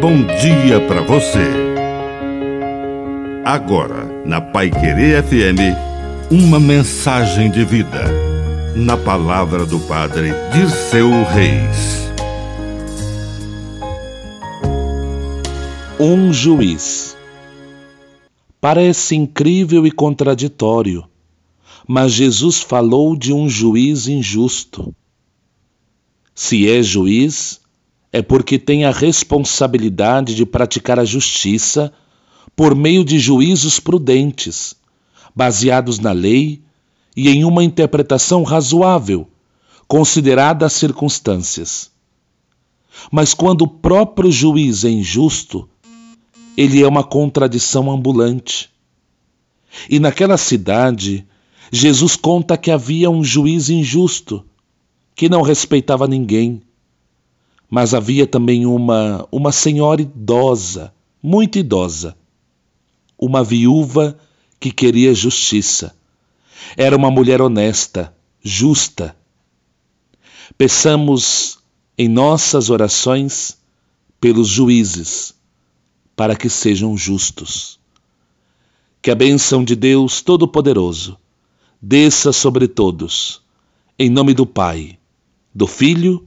bom dia para você. Agora, na Pai Querer FM, uma mensagem de vida. Na palavra do Padre Dirceu Reis. Um juiz. Parece incrível e contraditório, mas Jesus falou de um juiz injusto. Se é juiz, é porque tem a responsabilidade de praticar a justiça por meio de juízos prudentes, baseados na lei e em uma interpretação razoável, considerada as circunstâncias. Mas quando o próprio juiz é injusto, ele é uma contradição ambulante. E naquela cidade, Jesus conta que havia um juiz injusto, que não respeitava ninguém mas havia também uma, uma senhora idosa, muito idosa, uma viúva que queria justiça. Era uma mulher honesta, justa. Peçamos em nossas orações pelos juízes, para que sejam justos. Que a bênção de Deus Todo-Poderoso desça sobre todos, em nome do Pai, do Filho